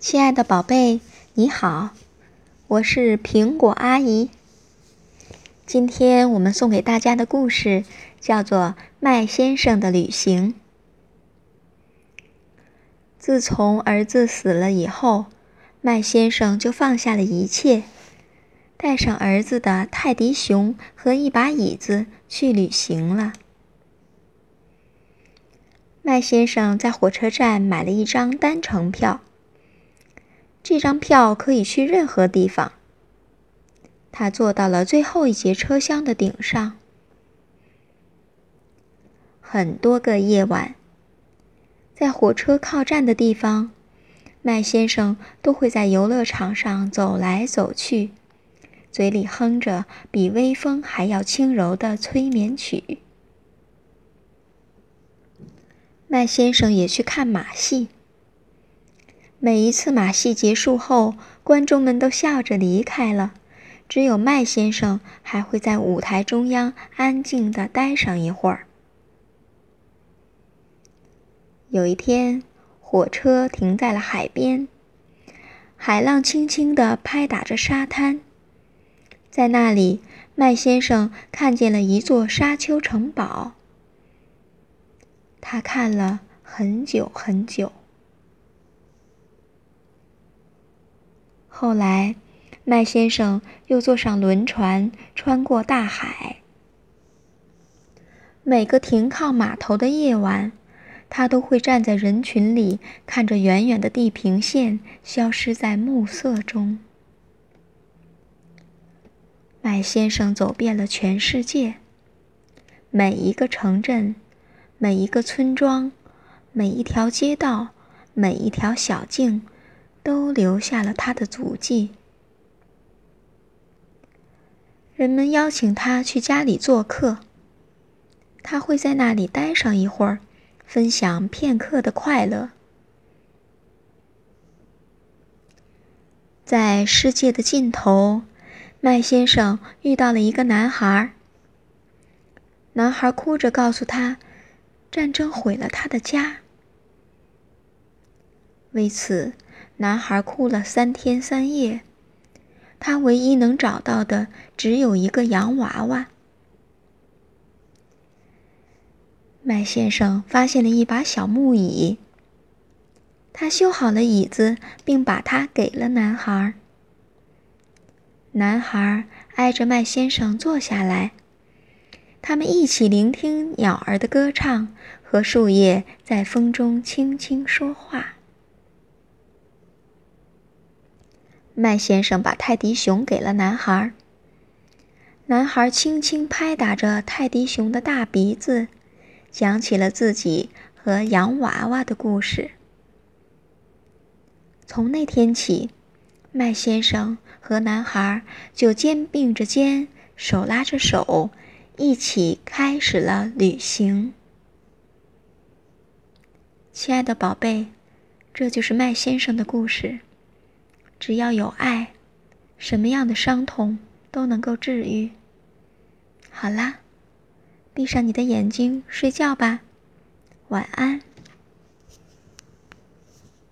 亲爱的宝贝，你好，我是苹果阿姨。今天我们送给大家的故事叫做《麦先生的旅行》。自从儿子死了以后，麦先生就放下了一切，带上儿子的泰迪熊和一把椅子去旅行了。麦先生在火车站买了一张单程票。这张票可以去任何地方。他坐到了最后一节车厢的顶上。很多个夜晚，在火车靠站的地方，麦先生都会在游乐场上走来走去，嘴里哼着比微风还要轻柔的催眠曲。麦先生也去看马戏。每一次马戏结束后，观众们都笑着离开了，只有麦先生还会在舞台中央安静地待上一会儿。有一天，火车停在了海边，海浪轻轻地拍打着沙滩，在那里，麦先生看见了一座沙丘城堡。他看了很久很久。后来，麦先生又坐上轮船，穿过大海。每个停靠码头的夜晚，他都会站在人群里，看着远远的地平线消失在暮色中。麦先生走遍了全世界，每一个城镇，每一个村庄，每一条街道，每一条小径。都留下了他的足迹。人们邀请他去家里做客，他会在那里待上一会儿，分享片刻的快乐。在世界的尽头，麦先生遇到了一个男孩。男孩哭着告诉他，战争毁了他的家。为此。男孩哭了三天三夜，他唯一能找到的只有一个洋娃娃。麦先生发现了一把小木椅，他修好了椅子，并把它给了男孩。男孩挨着麦先生坐下来，他们一起聆听鸟儿的歌唱和树叶在风中轻轻说话。麦先生把泰迪熊给了男孩。男孩轻轻拍打着泰迪熊的大鼻子，讲起了自己和洋娃娃的故事。从那天起，麦先生和男孩就肩并着肩，手拉着手，一起开始了旅行。亲爱的宝贝，这就是麦先生的故事。只要有爱，什么样的伤痛都能够治愈。好啦，闭上你的眼睛，睡觉吧，晚安。